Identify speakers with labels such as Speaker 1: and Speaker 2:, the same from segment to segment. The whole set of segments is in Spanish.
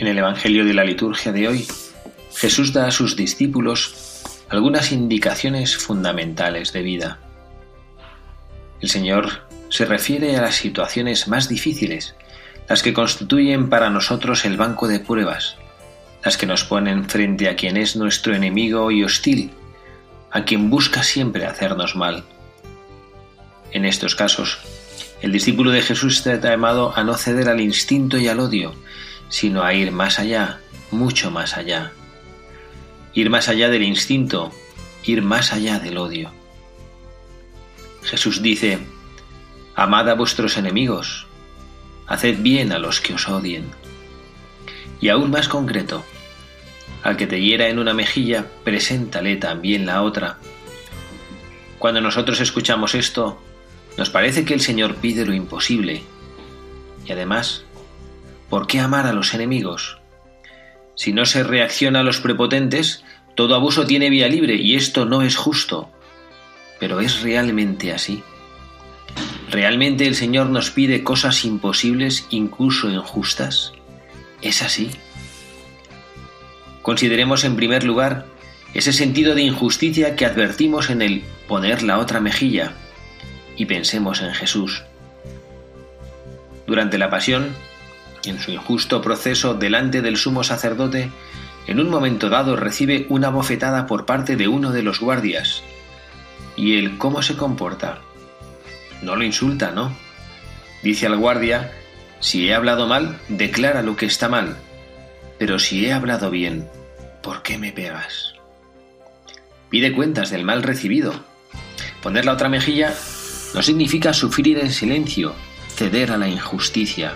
Speaker 1: En el Evangelio de la liturgia de hoy, Jesús da a sus discípulos algunas indicaciones fundamentales de vida. El Señor se refiere a las situaciones más difíciles, las que constituyen para nosotros el banco de pruebas, las que nos ponen frente a quien es nuestro enemigo y hostil, a quien busca siempre hacernos mal. En estos casos, el discípulo de Jesús está llamado a no ceder al instinto y al odio, sino a ir más allá, mucho más allá. Ir más allá del instinto, ir más allá del odio. Jesús dice, Amad a vuestros enemigos, haced bien a los que os odien. Y aún más concreto, al que te hiera en una mejilla, preséntale también la otra. Cuando nosotros escuchamos esto, nos parece que el Señor pide lo imposible. Y además, ¿Por qué amar a los enemigos? Si no se reacciona a los prepotentes, todo abuso tiene vía libre y esto no es justo. Pero ¿es realmente así? ¿Realmente el Señor nos pide cosas imposibles, incluso injustas? ¿Es así? Consideremos en primer lugar ese sentido de injusticia que advertimos en el poner la otra mejilla y pensemos en Jesús. Durante la pasión, en su injusto proceso delante del sumo sacerdote, en un momento dado recibe una bofetada por parte de uno de los guardias. ¿Y él cómo se comporta? No lo insulta, ¿no? Dice al guardia, si he hablado mal, declara lo que está mal, pero si he hablado bien, ¿por qué me pegas? Pide cuentas del mal recibido. Poner la otra mejilla no significa sufrir en silencio, ceder a la injusticia.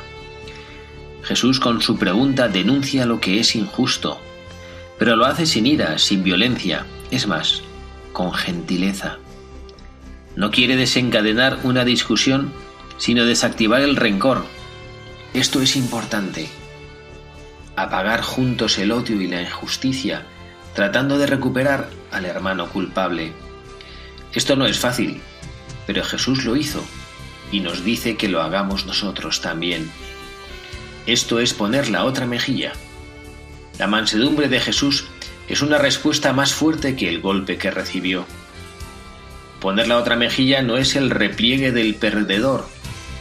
Speaker 1: Jesús con su pregunta denuncia lo que es injusto, pero lo hace sin ira, sin violencia, es más, con gentileza. No quiere desencadenar una discusión, sino desactivar el rencor. Esto es importante. Apagar juntos el odio y la injusticia, tratando de recuperar al hermano culpable. Esto no es fácil, pero Jesús lo hizo y nos dice que lo hagamos nosotros también. Esto es poner la otra mejilla. La mansedumbre de Jesús es una respuesta más fuerte que el golpe que recibió. Poner la otra mejilla no es el repliegue del perdedor,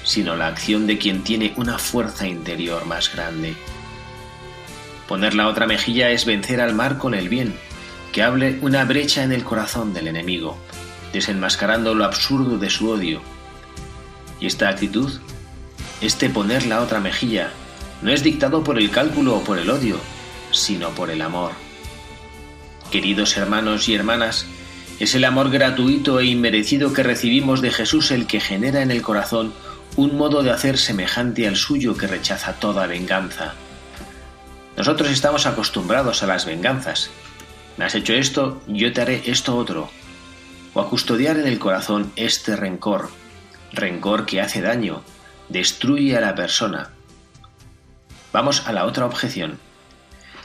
Speaker 1: sino la acción de quien tiene una fuerza interior más grande. Poner la otra mejilla es vencer al mar con el bien, que hable una brecha en el corazón del enemigo, desenmascarando lo absurdo de su odio. Y esta actitud, este poner la otra mejilla, no es dictado por el cálculo o por el odio, sino por el amor. Queridos hermanos y hermanas, es el amor gratuito e inmerecido que recibimos de Jesús el que genera en el corazón un modo de hacer semejante al suyo que rechaza toda venganza. Nosotros estamos acostumbrados a las venganzas. Me has hecho esto, yo te haré esto otro. O a custodiar en el corazón este rencor, rencor que hace daño, destruye a la persona, Vamos a la otra objeción.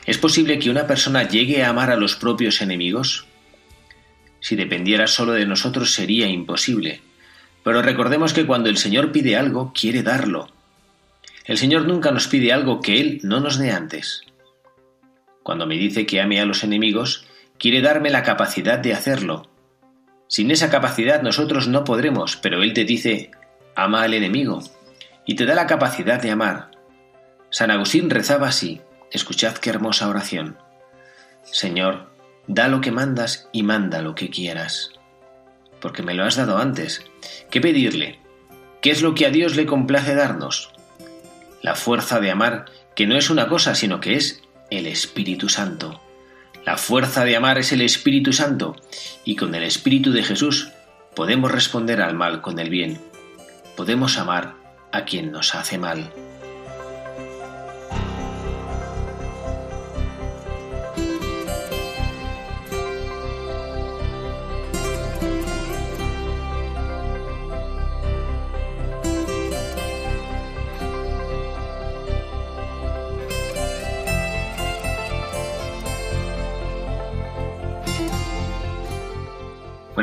Speaker 1: ¿Es posible que una persona llegue a amar a los propios enemigos? Si dependiera solo de nosotros sería imposible. Pero recordemos que cuando el Señor pide algo, quiere darlo. El Señor nunca nos pide algo que Él no nos dé antes. Cuando me dice que ame a los enemigos, quiere darme la capacidad de hacerlo. Sin esa capacidad nosotros no podremos, pero Él te dice, ama al enemigo y te da la capacidad de amar. San Agustín rezaba así, escuchad qué hermosa oración. Señor, da lo que mandas y manda lo que quieras. Porque me lo has dado antes. ¿Qué pedirle? ¿Qué es lo que a Dios le complace darnos? La fuerza de amar, que no es una cosa, sino que es el Espíritu Santo. La fuerza de amar es el Espíritu Santo, y con el Espíritu de Jesús podemos responder al mal con el bien. Podemos amar a quien nos hace mal.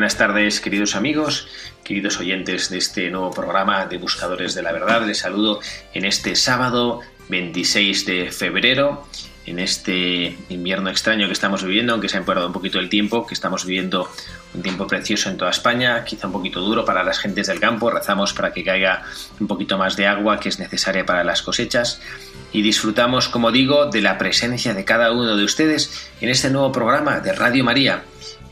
Speaker 1: Buenas tardes, queridos amigos, queridos oyentes de este nuevo programa de Buscadores de la Verdad. Les saludo en este sábado 26 de febrero, en este invierno extraño que estamos viviendo, aunque se ha empeorado un poquito el tiempo, que estamos viviendo un tiempo precioso en toda España, quizá un poquito duro para las gentes del campo. Rezamos para que caiga un poquito más de agua que es necesaria para las cosechas y disfrutamos, como digo, de la presencia de cada uno de ustedes en este nuevo programa de Radio María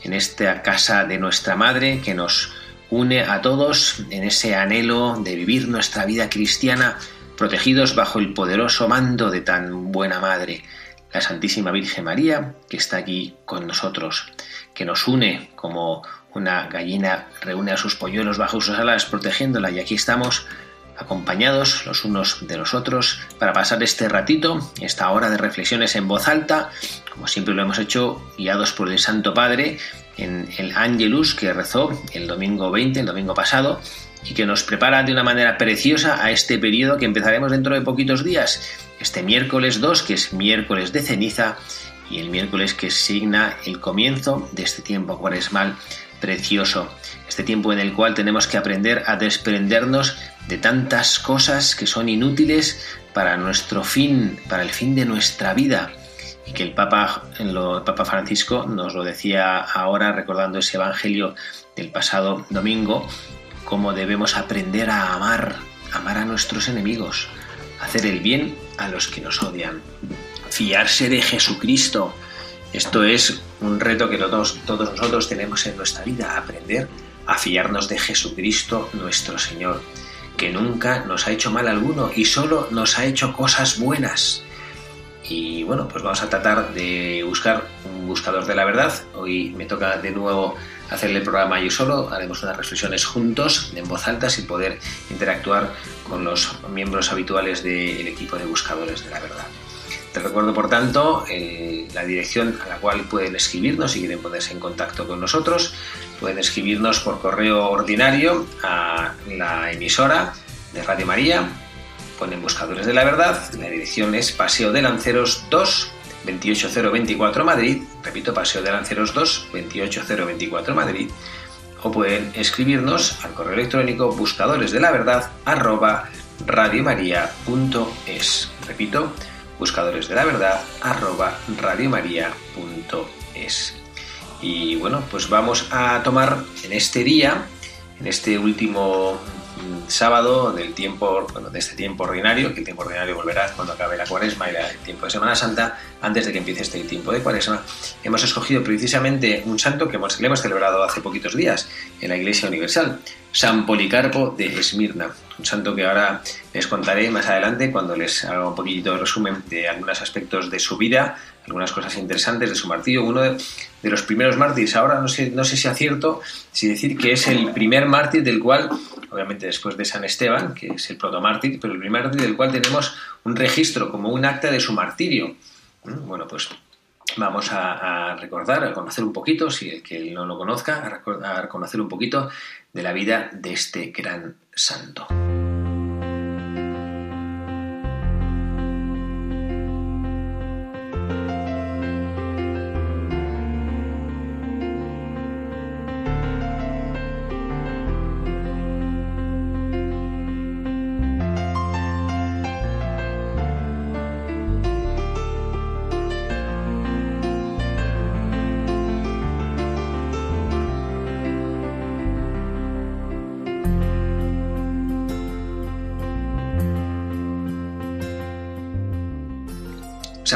Speaker 1: en esta casa de nuestra Madre que nos une a todos en ese anhelo de vivir nuestra vida cristiana protegidos bajo el poderoso mando de tan buena Madre, la Santísima Virgen María, que está aquí con nosotros, que nos une como una gallina reúne a sus polluelos bajo sus alas protegiéndola. Y aquí estamos acompañados los unos de los otros para pasar este ratito, esta hora de reflexiones en voz alta, como siempre lo hemos hecho, guiados por el Santo Padre en el Angelus que rezó el domingo 20, el domingo pasado, y que nos prepara de una manera preciosa a este periodo que empezaremos dentro de poquitos días, este miércoles 2, que es miércoles de ceniza, y el miércoles que signa el comienzo de este tiempo cuaresmal precioso, este tiempo en el cual tenemos que aprender a desprendernos de tantas cosas que son inútiles para nuestro fin, para el fin de nuestra vida. Y que el Papa, el Papa Francisco nos lo decía ahora recordando ese Evangelio del pasado domingo, cómo debemos aprender a amar, amar a nuestros enemigos, hacer el bien a los que nos odian, fiarse de Jesucristo, esto es un reto que todos, todos nosotros tenemos en nuestra vida, aprender a fiarnos de Jesucristo nuestro Señor, que nunca nos ha hecho mal alguno y solo nos ha hecho cosas buenas. Y bueno, pues vamos a tratar de buscar un buscador de la verdad. Hoy me toca de nuevo hacerle el programa yo solo. Haremos unas reflexiones juntos, en voz alta, sin poder interactuar con los miembros habituales del equipo de buscadores de la verdad. Te recuerdo, por tanto, eh, la dirección a la cual pueden escribirnos si quieren ponerse en contacto con nosotros. Pueden escribirnos por correo ordinario a la emisora de Radio María. Ponen Buscadores de la Verdad. La dirección es Paseo de Lanceros 2, 28024 Madrid. Repito, Paseo de Lanceros 2, 28024 Madrid. O pueden escribirnos al correo electrónico buscadores de la verdad arroba radiomaria.es. Repito, buscadores de la verdad arroba radiomaria.es. Y bueno, pues vamos a tomar en este día, en este último mm, sábado del tiempo, bueno, de este tiempo ordinario, que el tiempo ordinario volverá cuando acabe la cuaresma y el tiempo de Semana Santa, antes de que empiece este tiempo de cuaresma, hemos escogido precisamente un santo que que hemos celebrado hace poquitos días en la Iglesia Universal, San Policarpo de Esmirna un santo que ahora les contaré más adelante cuando les haga un poquito de resumen de algunos aspectos de su vida, algunas cosas interesantes de su martirio. Uno de, los primeros mártires, ahora no sé, no sé si acierto si decir que es el primer mártir del cual, obviamente después de San Esteban, que es el protomártir, pero el primer mártir del cual tenemos un registro como un acta de su martirio. ¿Mm? Bueno, pues vamos a, recordar, a conocer un poquito, si el que no lo conozca, a, a conocer un poquito de la vida de este gran santo.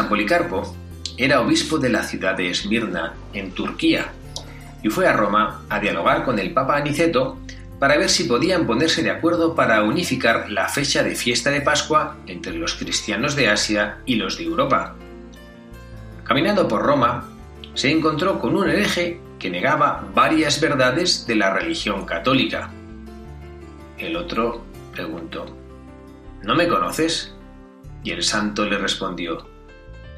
Speaker 1: Policarpo era obispo de la ciudad de Esmirna, en Turquía, y fue a Roma a dialogar con el Papa Aniceto para ver si podían ponerse de acuerdo para unificar la fecha de fiesta de Pascua entre los cristianos de Asia y los de Europa. Caminando por Roma, se encontró con un hereje que negaba varias verdades de la religión católica. El otro preguntó, ¿No me conoces? Y el santo le respondió,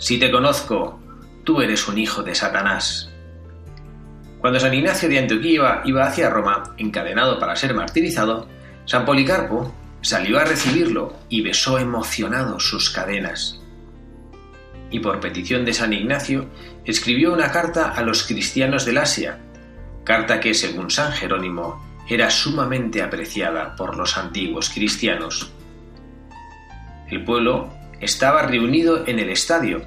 Speaker 1: Si te conozco, tú eres un hijo de Satanás. Cuando San Ignacio de Antioquía iba hacia Roma, encadenado para ser martirizado, San Policarpo salió a recibirlo y besó emocionado sus cadenas. Y por petición de San Ignacio, escribió una carta a los cristianos del Asia, carta que, según San Jerónimo, era sumamente apreciada por los antiguos cristianos. El pueblo estaba reunido en el estadio,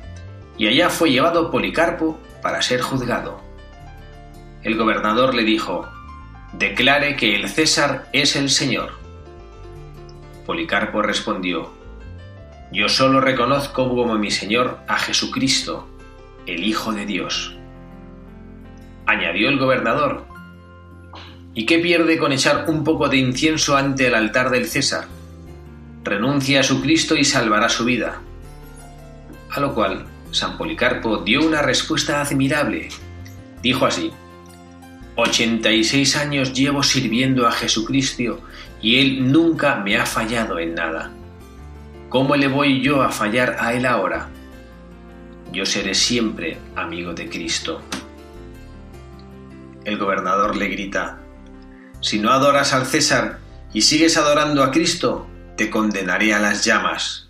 Speaker 1: y allá fue llevado Policarpo para ser juzgado el gobernador le dijo, Declare que el César es el Señor. Policarpo respondió, Yo solo reconozco como mi Señor a Jesucristo, el Hijo de Dios. Añadió el gobernador, ¿y qué pierde con echar un poco de incienso ante el altar del César? Renuncia a su Cristo y salvará su vida. A lo cual San Policarpo dio una respuesta admirable. Dijo así, 86 años llevo sirviendo a Jesucristo y Él nunca me ha fallado en nada. ¿Cómo le voy yo a fallar a Él ahora? Yo seré siempre amigo de Cristo. El gobernador le grita, Si no adoras al César y sigues adorando a Cristo, te condenaré a las llamas.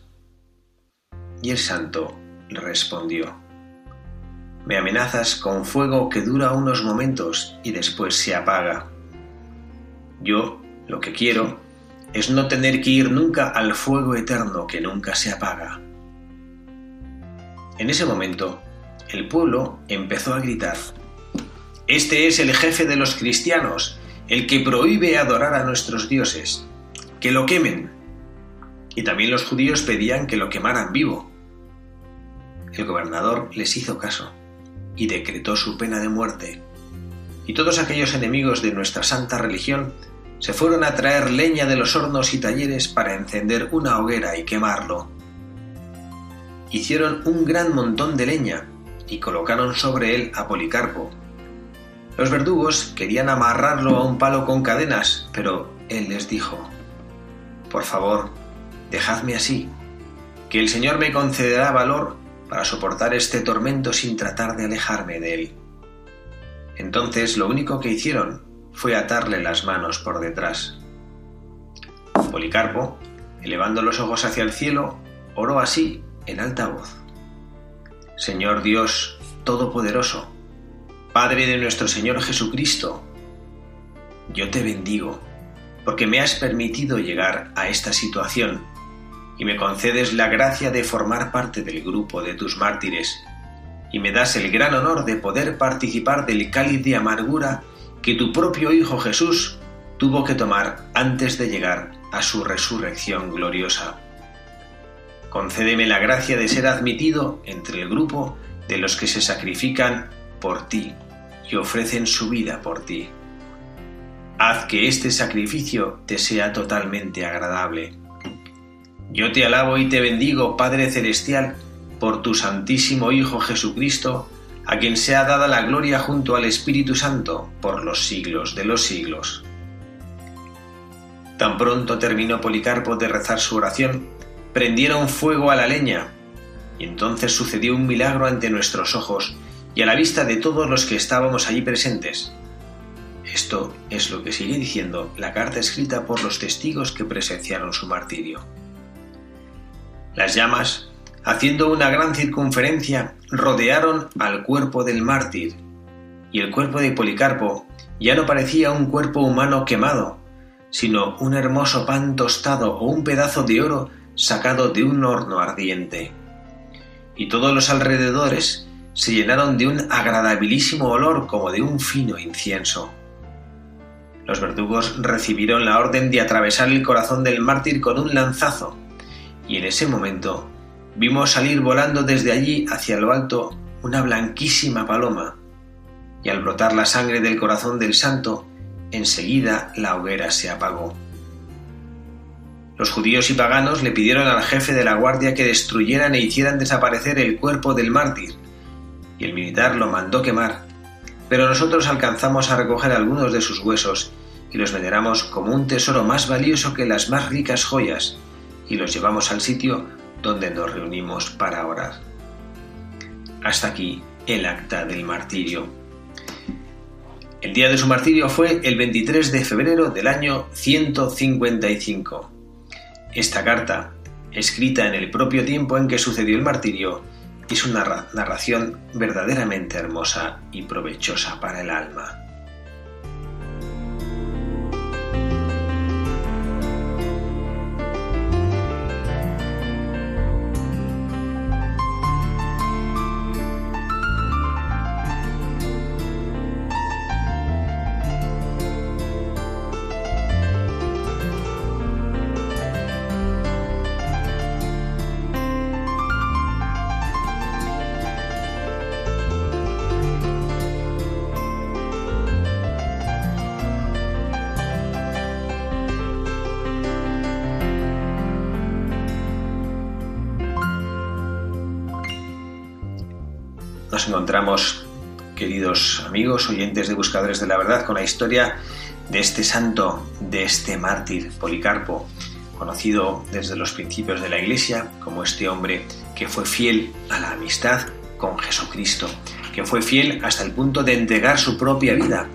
Speaker 1: Y el santo respondió, me amenazas con fuego que dura unos momentos y después se apaga. Yo lo que quiero es no tener que ir nunca al fuego eterno que nunca se apaga. En ese momento, el pueblo empezó a gritar, Este es el jefe de los cristianos, el que prohíbe adorar a nuestros dioses, que lo quemen. Y también los judíos pedían que lo quemaran vivo. El gobernador les hizo caso y decretó su pena de muerte. Y todos aquellos enemigos de nuestra santa religión se fueron a traer leña de los hornos y talleres para encender una hoguera y quemarlo. Hicieron un gran montón de leña y colocaron sobre él a Policarpo. Los verdugos querían amarrarlo a un palo con cadenas, pero él les dijo, Por favor, dejadme así, que el Señor me concederá valor para soportar este tormento sin tratar de alejarme de él. Entonces lo único que hicieron fue atarle las manos por detrás. Policarpo, elevando los ojos hacia el cielo, oró así en alta voz. Señor Dios Todopoderoso, Padre de nuestro Señor Jesucristo, yo te bendigo, porque me has permitido llegar a esta situación y me concedes la gracia de formar parte del grupo de tus mártires, y me das el gran honor de poder participar del cáliz de amargura que tu propio Hijo Jesús tuvo que tomar antes de llegar a su resurrección gloriosa. Concédeme la gracia de ser admitido entre el grupo de los que se sacrifican por ti y ofrecen su vida por ti. Haz que este sacrificio te sea totalmente agradable yo te alabo y te bendigo, Padre Celestial, por tu Santísimo Hijo Jesucristo, a quien sea dada la gloria junto al Espíritu Santo por los siglos de los siglos. Tan pronto terminó Policarpo de rezar su oración, prendieron fuego a la leña, y entonces sucedió un milagro ante nuestros ojos y a la vista de todos los que estábamos allí presentes. Esto es lo que sigue diciendo la carta escrita por los testigos que presenciaron su martirio. Las llamas, haciendo una gran circunferencia, rodearon al cuerpo del mártir, y el cuerpo de Policarpo ya no parecía un cuerpo humano quemado, sino un hermoso pan tostado o un pedazo de oro sacado de un horno ardiente. Y todos los alrededores se llenaron de un agradabilísimo olor como de un fino incienso. Los verdugos recibieron la orden de atravesar el corazón del mártir con un lanzazo, y en ese momento vimos salir volando desde allí hacia lo alto una blanquísima paloma, y al brotar la sangre del corazón del santo, enseguida la hoguera se apagó. Los judíos y paganos le pidieron al jefe de la guardia que destruyeran e hicieran desaparecer el cuerpo del mártir, y el militar lo mandó quemar, pero nosotros alcanzamos a recoger algunos de sus huesos y los veneramos como un tesoro más valioso que las más ricas joyas, y los llevamos al sitio donde nos reunimos para orar. Hasta aquí el acta del martirio. El día de su martirio fue el 23 de febrero del año 155. Esta carta, escrita en el propio tiempo en que sucedió el martirio, es una narración verdaderamente hermosa y provechosa para el alma. Encontramos, queridos amigos, oyentes de Buscadores de la Verdad, con la historia de este santo, de este mártir, Policarpo, conocido desde los principios de la Iglesia como este hombre que fue fiel a la amistad con Jesucristo, que fue fiel hasta el punto de entregar su propia vida,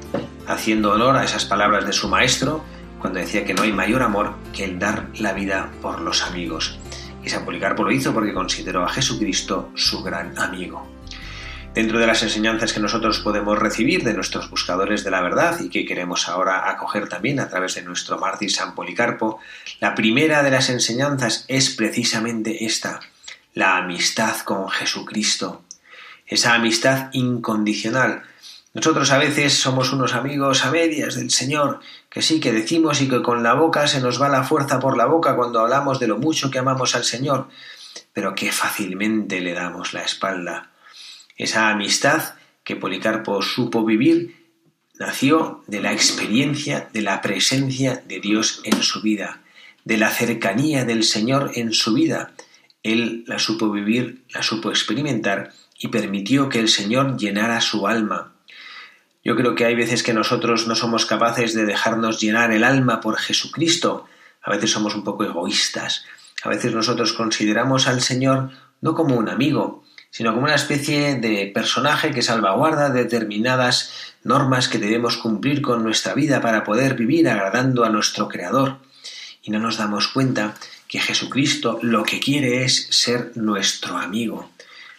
Speaker 1: haciendo honor a esas palabras de su maestro cuando decía que no hay mayor amor que el dar la vida por los amigos. Y San Policarpo lo hizo porque consideró a Jesucristo su gran amigo dentro de las enseñanzas que nosotros podemos recibir de nuestros buscadores de la verdad y que queremos ahora acoger también a través de nuestro mártir San Policarpo, la primera de las enseñanzas es precisamente esta, la amistad con Jesucristo, esa amistad incondicional. Nosotros a veces somos unos amigos a medias del Señor, que sí que decimos y que con la boca se nos va la fuerza por la boca cuando hablamos de lo mucho que amamos al Señor, pero que fácilmente le damos la espalda esa amistad que Policarpo supo vivir nació de la experiencia de la presencia de Dios en su vida, de la cercanía del Señor en su vida. Él la supo vivir, la supo experimentar y permitió que el Señor llenara su alma. Yo creo que hay veces que nosotros no somos capaces de dejarnos llenar el alma por Jesucristo. A veces somos un poco egoístas. A veces nosotros consideramos al Señor no como un amigo, sino como una especie de personaje que salvaguarda determinadas normas que debemos cumplir con nuestra vida para poder vivir agradando a nuestro Creador. Y no nos damos cuenta que Jesucristo lo que quiere es ser nuestro amigo.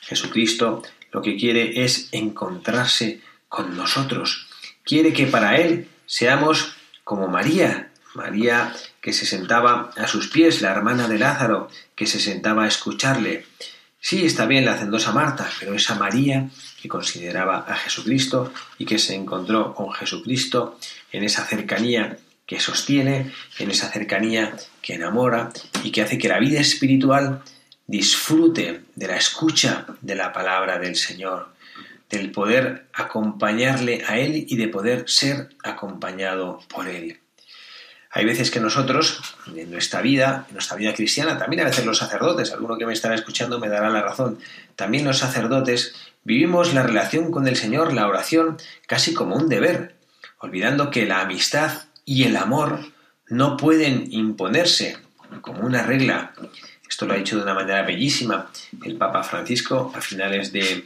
Speaker 1: Jesucristo lo que quiere es encontrarse con nosotros. Quiere que para Él seamos como María, María que se sentaba a sus pies, la hermana de Lázaro, que se sentaba a escucharle. Sí, está bien la hacendosa Marta, pero esa María que consideraba a Jesucristo y que se encontró con Jesucristo en esa cercanía que sostiene, en esa cercanía que enamora y que hace que la vida espiritual disfrute de la escucha de la palabra del Señor, del poder acompañarle a Él y de poder ser acompañado por Él. Hay veces que nosotros, en nuestra vida, en nuestra vida cristiana, también a veces los sacerdotes, alguno que me estará escuchando me dará la razón, también los sacerdotes vivimos la relación con el Señor, la oración, casi como un deber, olvidando que la amistad y el amor no pueden imponerse como una regla. Esto lo ha dicho de una manera bellísima el Papa Francisco a finales de,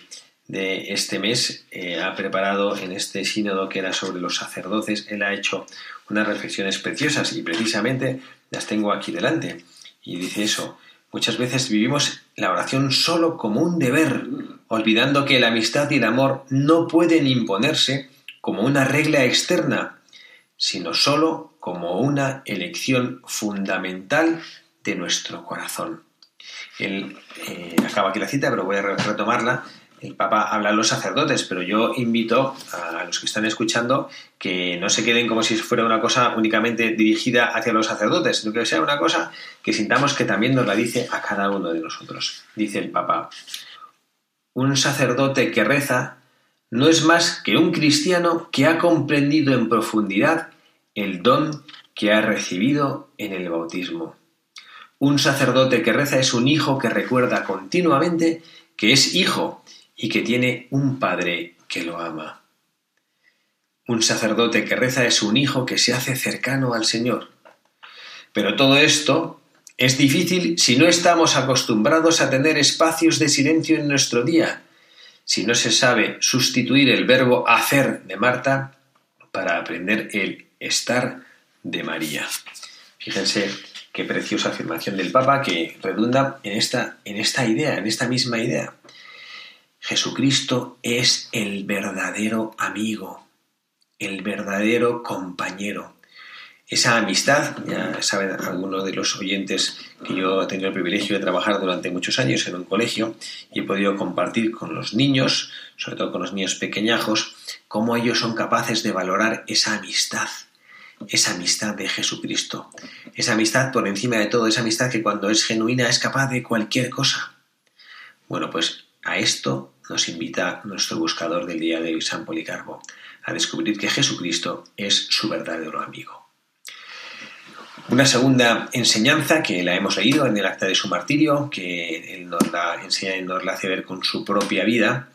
Speaker 1: este mes. Eh, ha preparado en este sínodo que era sobre los sacerdotes, él ha hecho unas reflexiones preciosas y precisamente las tengo aquí delante. Y dice eso, muchas veces vivimos la oración solo como un deber, olvidando que la amistad y el amor no pueden imponerse como una regla externa, sino solo como una elección fundamental de nuestro corazón. Él eh, acaba aquí la cita, pero voy a retomarla. El Papa habla a los sacerdotes, pero yo invito a los que están escuchando que no se queden como si fuera una cosa únicamente dirigida hacia los sacerdotes, sino que sea una cosa que sintamos que también nos la dice a cada uno de nosotros. Dice el Papa, un sacerdote que reza no es más que un cristiano que ha comprendido en profundidad el don que ha recibido en el bautismo. Un sacerdote que reza es un hijo que recuerda continuamente que es hijo y que tiene un padre que lo ama. Un sacerdote que reza es un hijo que se hace cercano al Señor. Pero todo esto es difícil si no estamos acostumbrados a tener espacios de silencio en nuestro día, si no se sabe sustituir el verbo hacer de Marta para aprender el estar de María. Fíjense qué preciosa afirmación del Papa que redunda en esta, en esta idea, en esta misma idea. Jesucristo es el verdadero amigo, el verdadero compañero. Esa amistad, ya saben algunos de los oyentes que yo he tenido el privilegio de trabajar durante muchos años en un colegio y he podido compartir con los niños, sobre todo con los niños pequeñajos, cómo ellos son capaces de valorar esa amistad, esa amistad de Jesucristo, esa amistad por encima de todo, esa amistad que cuando es genuina es capaz de cualquier cosa. Bueno, pues a esto nos invita nuestro buscador del día de hoy, San Policarpo, a descubrir que Jesucristo es su verdadero amigo. Una segunda enseñanza que la hemos leído en el acta de su martirio, que él nos la enseña y nos la hace ver con su propia vida,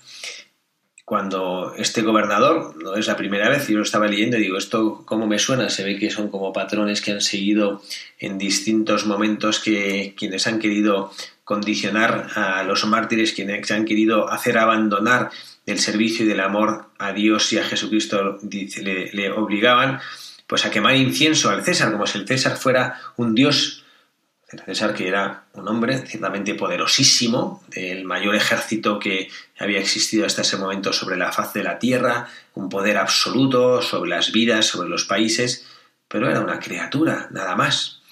Speaker 1: cuando este gobernador, no es la primera vez, yo lo estaba leyendo y digo, esto cómo me suena, se ve que son como patrones que han seguido en distintos momentos que quienes han querido condicionar a los mártires quienes han querido hacer abandonar el servicio y del amor a Dios y a Jesucristo le, le obligaban pues a quemar incienso al César, como si el César fuera un dios. El César que era un hombre ciertamente poderosísimo, el mayor ejército que había existido hasta ese momento sobre la faz de la tierra, un poder absoluto sobre las vidas, sobre los países, pero era una criatura, nada más.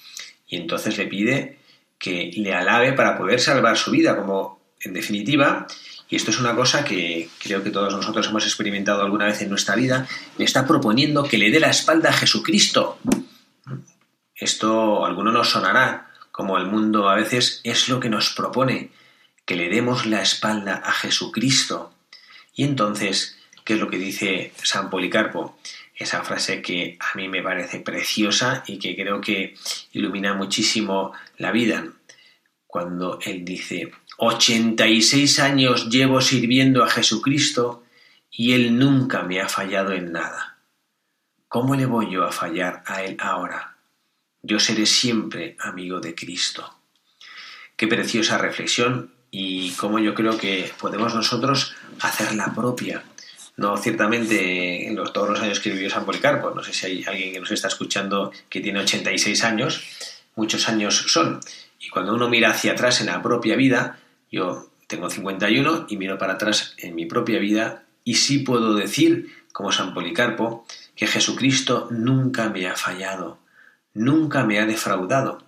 Speaker 1: Y entonces le pide que le alabe para poder salvar su vida, como en definitiva, y esto es una cosa que creo que todos nosotros hemos experimentado alguna vez en nuestra vida, le está proponiendo que le dé la espalda a Jesucristo. Esto alguno nos sonará, como el mundo a veces es lo que nos propone, que le demos la espalda a Jesucristo. Y entonces, ¿qué es lo que dice San Policarpo? Esa frase que a mí me parece preciosa y que creo que ilumina muchísimo la vida cuando él dice, 86 años llevo sirviendo a Jesucristo y él nunca me ha fallado en nada. ¿Cómo le voy yo a fallar a él ahora? Yo seré siempre amigo de Cristo. Qué preciosa reflexión y cómo yo creo que podemos nosotros hacerla propia. No ciertamente en los, todos los años que vivió San Policarpo, no sé si hay alguien que nos está escuchando que tiene 86 años, muchos años son, y cuando uno mira hacia atrás en la propia vida, yo tengo 51 y miro para atrás en mi propia vida y sí puedo decir, como San Policarpo, que Jesucristo nunca me ha fallado, nunca me ha defraudado.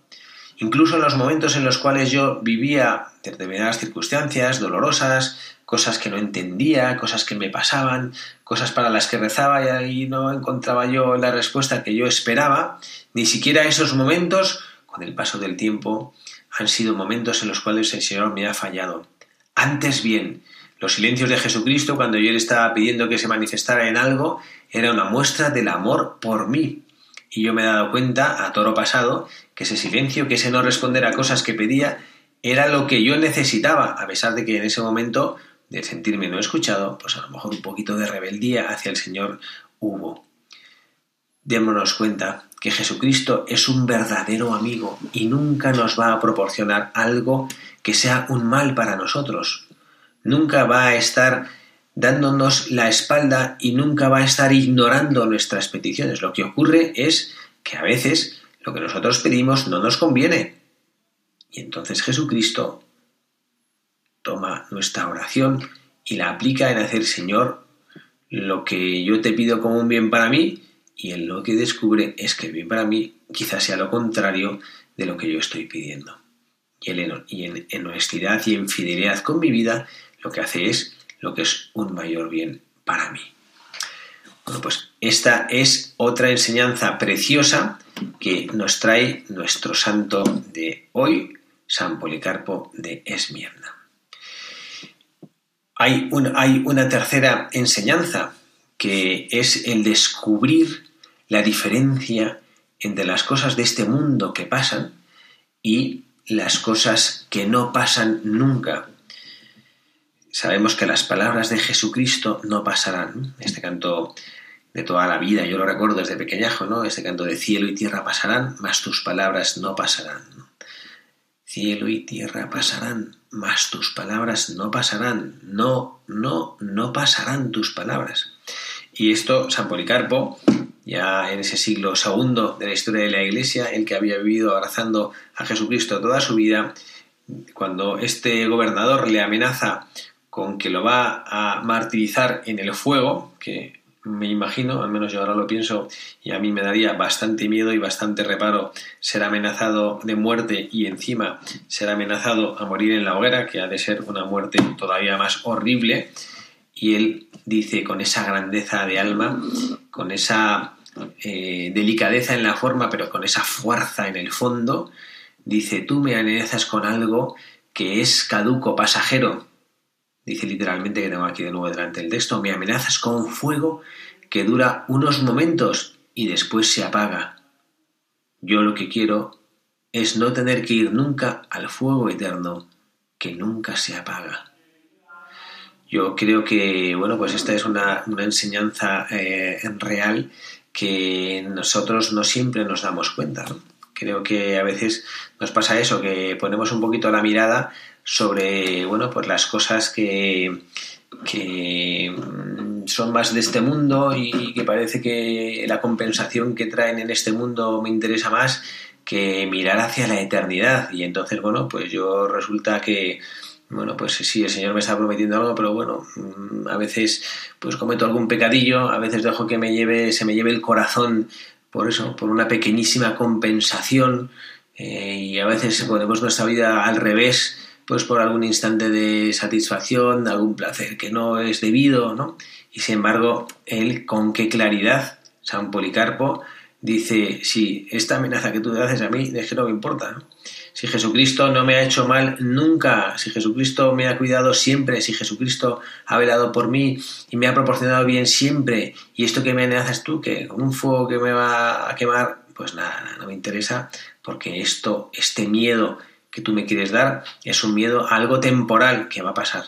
Speaker 1: Incluso en los momentos en los cuales yo vivía determinadas circunstancias dolorosas, cosas que no entendía, cosas que me pasaban, cosas para las que rezaba y ahí no encontraba yo la respuesta que yo esperaba, ni siquiera esos momentos con el paso del tiempo, han sido momentos en los cuales el Señor me ha fallado. Antes bien, los silencios de Jesucristo, cuando yo le estaba pidiendo que se manifestara en algo, era una muestra del amor por mí. Y yo me he dado cuenta, a toro pasado, que ese silencio, que ese no responder a cosas que pedía, era lo que yo necesitaba, a pesar de que en ese momento de sentirme no escuchado, pues a lo mejor un poquito de rebeldía hacia el Señor hubo. Démonos cuenta que Jesucristo es un verdadero amigo y nunca nos va a proporcionar algo que sea un mal para nosotros. Nunca va a estar dándonos la espalda y nunca va a estar ignorando nuestras peticiones. Lo que ocurre es que a veces lo que nosotros pedimos no nos conviene. Y entonces Jesucristo toma nuestra oración y la aplica en hacer, Señor, lo que yo te pido como un bien para mí, y él lo que descubre es que el bien para mí quizás sea lo contrario de lo que yo estoy pidiendo. Y, en, en, honestidad y en fidelidad con mi vida lo que hace es lo que es un mayor bien para mí. Bueno, pues esta es otra enseñanza preciosa que nos trae nuestro santo de hoy, San Policarpo de Esmirna. Hay, una tercera enseñanza que es el descubrir la diferencia entre las cosas de este mundo que pasan y las cosas que no pasan nunca. Sabemos que las palabras de Jesucristo no pasarán. Este canto de toda la vida, yo lo recuerdo desde pequeñajo, ¿no? Este canto de cielo y tierra pasarán, mas tus palabras no pasarán. Cielo y tierra pasarán, mas tus palabras no pasarán. No, no, no pasarán tus palabras. Y esto, San Policarpo, ya en ese siglo segundo de la historia de la Iglesia, el que había vivido abrazando a Jesucristo toda su vida, cuando este gobernador le amenaza con que lo va a martirizar en el fuego, que me imagino, al menos yo ahora lo pienso, y a mí me daría bastante miedo y bastante reparo ser amenazado de muerte y encima ser amenazado a morir en la hoguera, que ha de ser una muerte todavía más horrible, y él dice con esa grandeza de alma, con esa eh, delicadeza en la forma, pero con esa fuerza en el fondo, dice, tú me amenazas con algo que es caduco, pasajero. Dice literalmente que tengo aquí de nuevo delante el texto, me amenazas con fuego que dura unos momentos y después se apaga. Yo lo que quiero es no tener que ir nunca al fuego eterno que nunca se apaga. Yo creo que, bueno, pues esta es una, enseñanza eh, real que nosotros no siempre nos damos cuenta. Creo que a veces nos pasa eso, que ponemos un poquito la mirada sobre, bueno, pues las cosas que, que mm, son más de este mundo y que parece que la compensación que traen en este mundo me interesa más que mirar hacia la eternidad. Y entonces, bueno, pues yo resulta que bueno, pues sí, el Señor me está prometiendo algo, pero bueno, mm, a veces pues cometo algún pecadillo, a veces dejo que me lleve, se me lleve el corazón por eso, por una pequeñísima compensación, eh, y a veces ponemos nuestra vida al revés, pues por algún instante de satisfacción, de algún placer que no es debido, ¿no? Y sin embargo, él con qué claridad, San Policarpo, dice, sí, esta amenaza que tú me haces a mí, es que no me importa, ¿no? si Jesucristo no me ha hecho mal nunca, si Jesucristo me ha cuidado siempre, si Jesucristo ha velado por mí y me ha proporcionado bien siempre, y esto que me amenazas tú, que con un fuego que me va a quemar, pues nada, no me interesa, porque esto, este miedo que tú me quieres dar, es un miedo a algo temporal que va a pasar.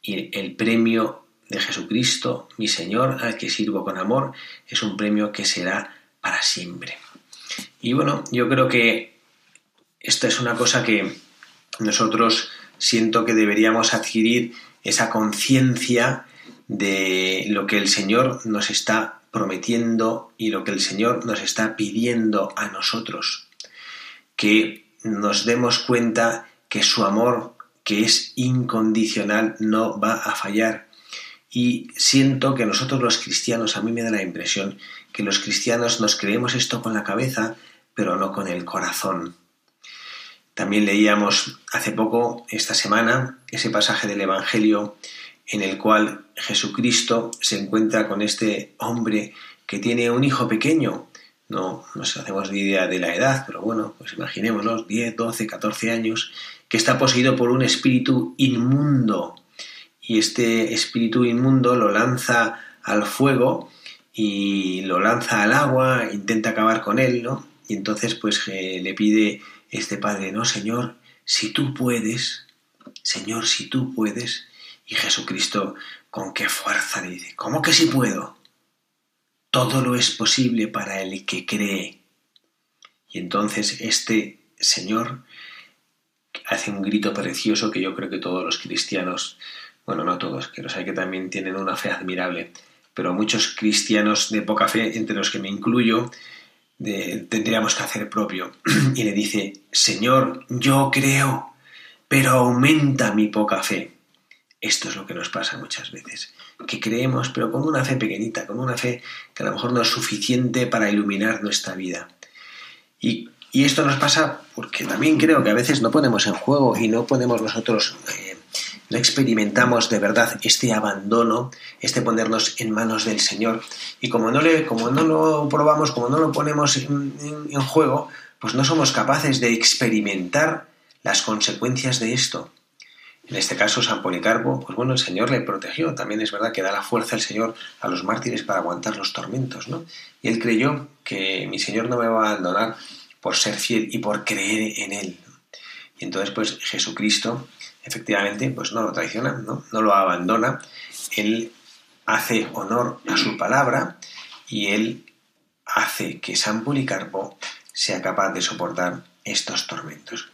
Speaker 1: Y el premio de Jesucristo, mi Señor, al que sirvo con amor, es un premio que será para siempre. Y bueno, yo creo que esta es una cosa que nosotros siento que deberíamos adquirir esa conciencia de lo que el Señor nos está prometiendo y lo que el Señor nos está pidiendo a nosotros. Que nos demos cuenta que su amor, que es incondicional, no va a fallar. Y siento que nosotros los cristianos, a mí me da la impresión que los cristianos nos creemos esto con la cabeza, pero no con el corazón. También leíamos hace poco, esta semana, ese pasaje del Evangelio en el cual Jesucristo se encuentra con este hombre que tiene un hijo pequeño. No nos hacemos ni idea de la edad, pero bueno, pues imaginémonos, 10, 12, 14 años, que está poseído por un espíritu inmundo. Y este espíritu inmundo lo lanza al fuego y lo lanza al agua, intenta acabar con él, ¿no? Y entonces pues eh, le pide este padre, no, Señor, si tú puedes, Señor, si tú puedes. Y Jesucristo, con qué fuerza le dice, ¿cómo que si puedo? Todo lo es posible para el que cree. Y entonces este Señor hace un grito precioso que yo creo que todos los cristianos, bueno, no todos, que los hay que también tienen una fe admirable, pero muchos cristianos de poca fe, entre los que me incluyo, tendríamos que hacer propio. y le dice, Señor, yo creo, pero aumenta mi poca fe. Esto es lo que nos pasa muchas veces, que creemos, pero con una fe pequeñita, con una fe que a lo mejor no es suficiente para iluminar nuestra vida. Y, esto nos pasa porque también creo que a veces no ponemos en juego y no podemos nosotros, eh, no experimentamos de verdad este abandono, este ponernos en manos del Señor. Y como no, le, como no lo probamos, como no lo ponemos en juego, pues no somos capaces de experimentar las consecuencias de esto. En este caso, San Policarpo, pues bueno, el Señor le protegió. También es verdad que da la fuerza el Señor a los mártires para aguantar los tormentos, ¿no? Y él creyó que mi Señor no me va a abandonar por ser fiel y por creer en Él. Y entonces, pues Jesucristo, efectivamente, pues no lo traiciona, ¿no? No lo abandona. Él hace honor a su palabra y Él hace que San Policarpo sea capaz de soportar estos tormentos.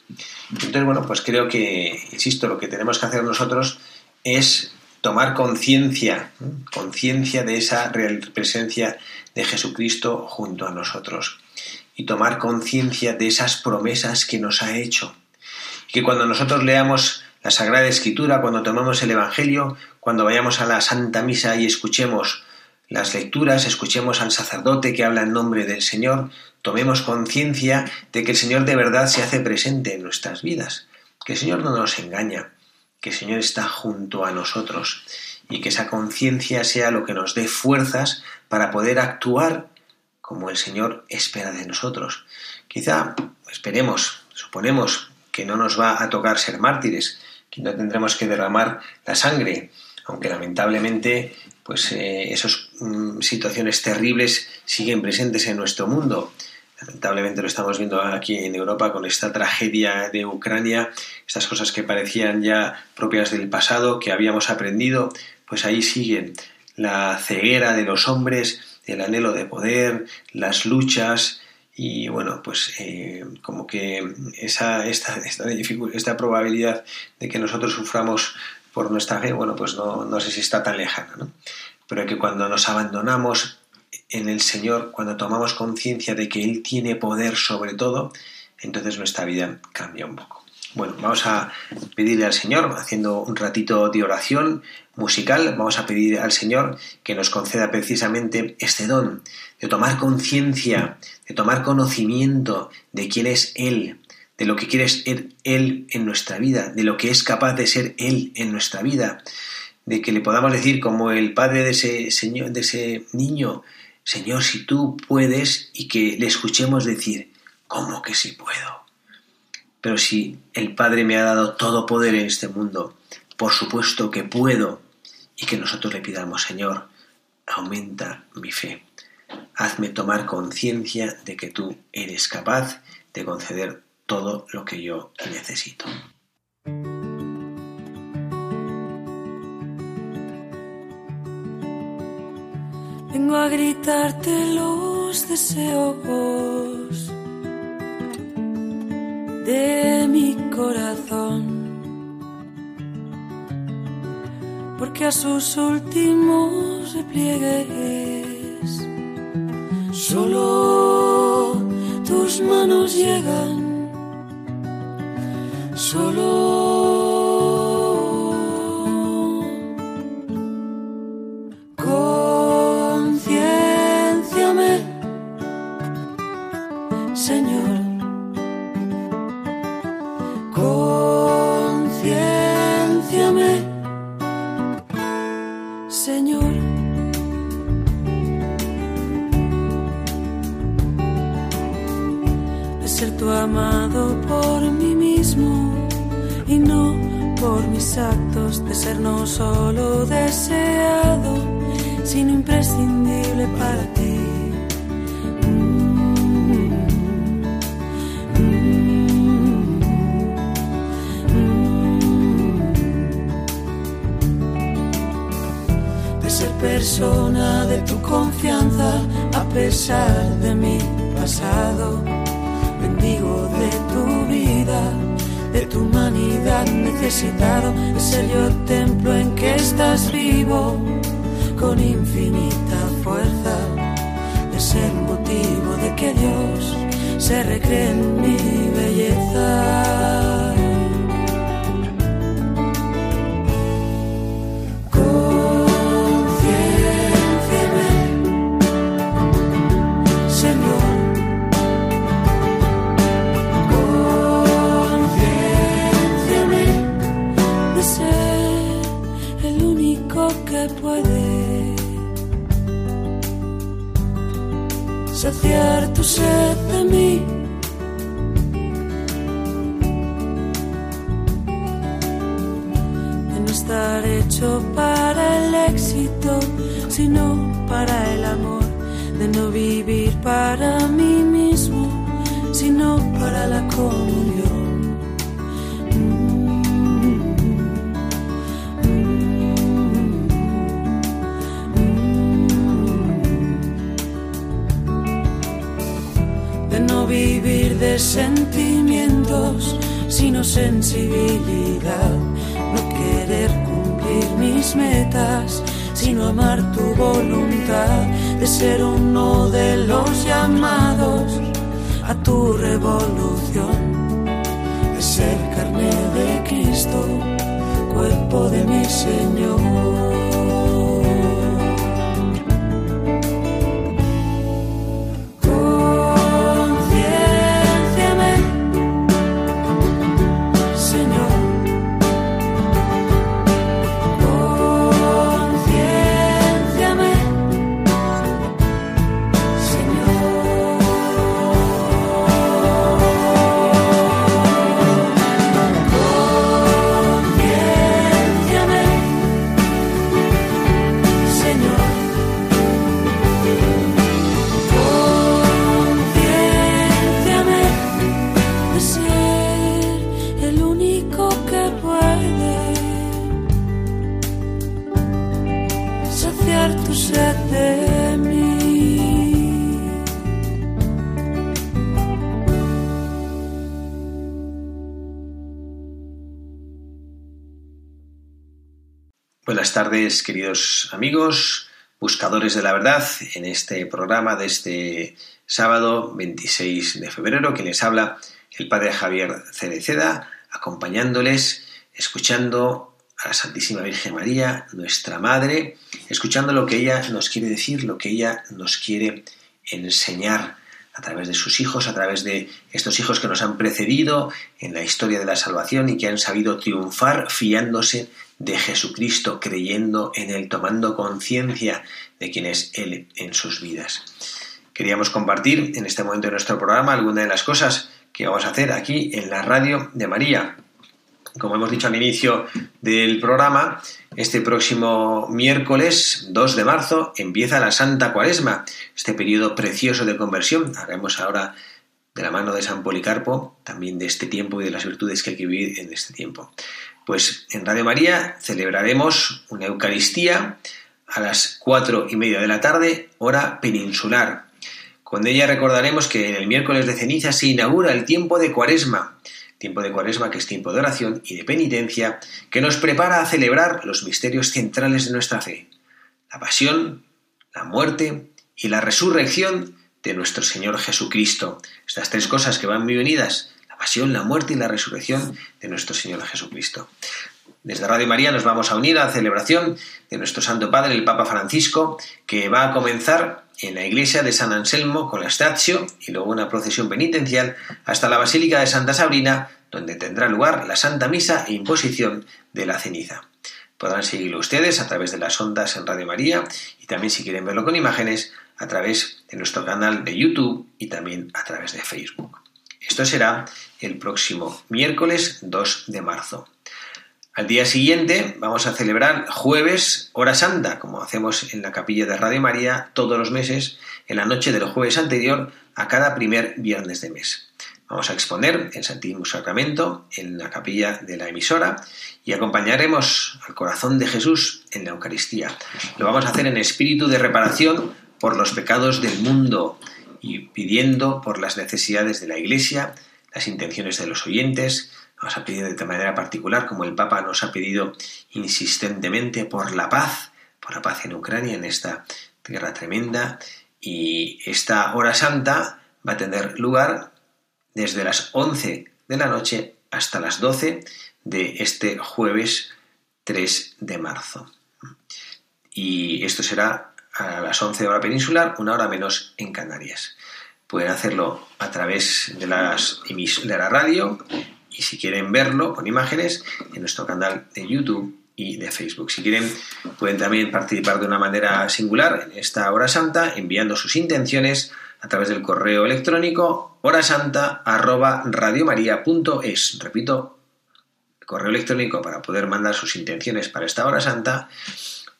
Speaker 1: Entonces, bueno, pues creo que, insisto, lo que tenemos que hacer nosotros es tomar conciencia, conciencia de esa real presencia de Jesucristo junto a nosotros y tomar conciencia de esas promesas que nos ha hecho. Que cuando nosotros leamos la Sagrada Escritura, cuando tomemos el Evangelio, cuando vayamos a la Santa Misa y escuchemos las lecturas, escuchemos al sacerdote que habla en nombre del Señor, tomemos conciencia de que el Señor de verdad se hace presente en nuestras vidas, que el Señor no nos engaña, que el Señor está junto a nosotros y que esa conciencia sea lo que nos dé fuerzas para poder actuar como el Señor espera de nosotros. Quizá esperemos, suponemos que no nos va a tocar ser mártires, que no tendremos que derramar la sangre, aunque lamentablemente pues eh, esas mm, situaciones terribles siguen presentes en nuestro mundo. Lamentablemente lo estamos viendo aquí en Europa con esta tragedia de Ucrania, estas cosas que parecían ya propias del pasado, que habíamos aprendido, pues ahí siguen la ceguera de los hombres, el anhelo de poder, las luchas y bueno, pues eh, como que esa, esta, esta, esta probabilidad de que nosotros suframos por nuestra fe, bueno, pues no, no sé si está tan lejana, ¿no? Pero que cuando nos abandonamos en el Señor, cuando tomamos conciencia de que Él tiene poder sobre todo, entonces nuestra vida cambia un poco. Bueno, vamos a pedirle al Señor, haciendo un ratito de oración musical, vamos a pedir al Señor que nos conceda precisamente este don de tomar conciencia, de tomar conocimiento de quién es Él, de lo que quiere ser Él en nuestra vida, de lo que es capaz de ser Él en nuestra vida, de que le podamos decir como el padre de ese, señor, de ese niño, Señor, si tú puedes, y que le escuchemos decir, ¿cómo que sí puedo? Pero si el Padre me ha dado todo poder en este mundo, por supuesto que puedo, y que nosotros le pidamos, Señor, aumenta mi fe. Hazme tomar conciencia de que tú eres capaz de conceder todo lo que yo necesito.
Speaker 2: Vengo a gritarte los deseos de mi corazón, porque a sus últimos repliegues solo tus manos llegan solo que puede saciar tu sed de mí. De no estar hecho para el éxito, sino para el amor. De no vivir para mí mismo, sino para la comunión. De sentimientos, sino sensibilidad, no querer cumplir mis metas, sino amar tu voluntad, de ser uno de los llamados a tu revolución, de ser carne de Cristo, cuerpo de mi Señor.
Speaker 1: Buenas tardes, queridos amigos, buscadores de la verdad, en este programa de este sábado 26 de febrero, que les habla el Padre Javier Cereceda, acompañándoles, escuchando a la Santísima Virgen María, nuestra Madre, escuchando lo que ella nos quiere decir, lo que ella nos quiere enseñar a través de sus hijos, a través de estos hijos que nos han precedido en la historia de la salvación y que han sabido triunfar fiándose de Jesucristo, creyendo en Él, tomando conciencia de quién es Él en sus vidas. Queríamos compartir en este momento de nuestro programa algunas de las cosas que vamos a hacer aquí en la radio de María. Como hemos dicho al inicio del programa, este próximo miércoles 2 de marzo empieza la Santa Cuaresma, este periodo precioso de conversión. Haremos ahora de la mano de San Policarpo también de este tiempo y de las virtudes que hay que vivir en este tiempo. Pues en Radio María celebraremos una Eucaristía a las cuatro y media de la tarde, hora peninsular. Con ella recordaremos que en el miércoles de ceniza se inaugura el tiempo de Cuaresma, tiempo de Cuaresma que es tiempo de oración y de penitencia, que nos prepara a celebrar los misterios centrales de nuestra fe, la pasión, la muerte y la resurrección de nuestro Señor Jesucristo. Estas tres cosas que van muy unidas, la pasión, la muerte y la resurrección de nuestro Señor Jesucristo. Desde Radio María nos vamos a unir a la celebración de nuestro Santo Padre, el Papa Francisco, que va a comenzar en la iglesia de San Anselmo con la Stazio y luego una procesión penitencial hasta la Basílica de Santa Sabrina, donde tendrá lugar la Santa Misa e imposición de la ceniza. Podrán seguirlo ustedes a través de las ondas en Radio María y también si quieren verlo con imágenes a través de nuestro canal de YouTube y también a través de Facebook. Esto será el próximo miércoles 2 de marzo. Al día siguiente vamos a celebrar jueves hora santa, como hacemos en la capilla de Radio María todos los meses, en la noche del jueves anterior a cada primer viernes de mes. Vamos a exponer el Santísimo Sacramento en la capilla de la emisora y acompañaremos al corazón de Jesús en la Eucaristía. Lo vamos a hacer en espíritu de reparación por los pecados del mundo y pidiendo por las necesidades de la Iglesia, las intenciones de los oyentes, Vamos a pedir de manera particular, como el Papa nos ha pedido insistentemente, por la paz, por la paz en Ucrania, en esta guerra tremenda. Y esta hora santa va a tener lugar desde las 11 de la noche hasta las 12 de este jueves 3 de marzo. Y esto será a las 11 hora peninsular, una hora menos en Canarias. Pueden hacerlo a través de, las, de la radio y si quieren verlo con imágenes en nuestro canal de YouTube y de Facebook. Si quieren, pueden también participar de una manera singular en esta hora santa enviando sus intenciones a través del correo electrónico horasanta@radiomaria.es. Repito, correo electrónico para poder mandar sus intenciones para esta hora santa,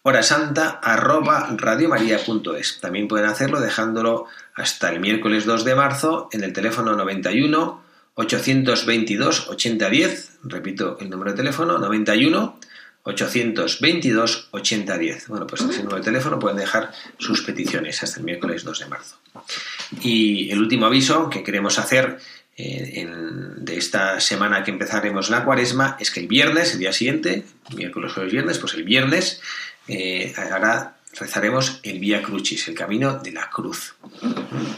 Speaker 1: horasanta arroba radiomaria.es. También pueden hacerlo dejándolo hasta el miércoles 2 de marzo en el teléfono 91 822 8010. Repito el número de teléfono 91 822 8010. Bueno, pues ese número de teléfono pueden dejar sus peticiones hasta el miércoles 2 de marzo. Y el último aviso que queremos hacer eh, de esta semana que empezaremos la cuaresma es que el viernes, el día siguiente, miércoles, jueves, viernes, pues el viernes eh, ahora rezaremos el Vía Crucis, el camino de la cruz.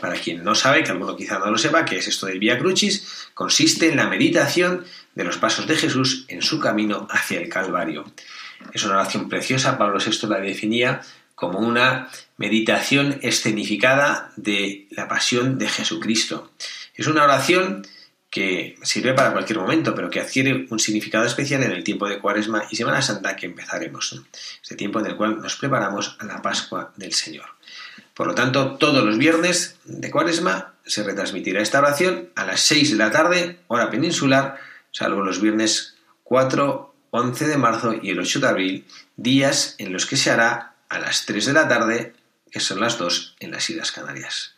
Speaker 1: Para quien no sabe, que alguno quizá no lo sepa, ¿qué es esto del Vía Crucis? Consiste en la meditación de los pasos de Jesús en su camino hacia el Calvario. Es una oración preciosa, Pablo VI la definía como una meditación escenificada de la pasión de Jesucristo. Es una oración que sirve para cualquier momento, pero que adquiere un significado especial en el tiempo de Cuaresma y Semana Santa que empezaremos, este tiempo en el cual nos preparamos a la Pascua del Señor. Por lo tanto, todos los viernes de Cuaresma se retransmitirá esta oración a las 6 de la tarde, hora peninsular, salvo los viernes 4, 11 de marzo y el 8 de abril, días en los que se hará a las 3 de la tarde, que son las 2 en las Islas Canarias.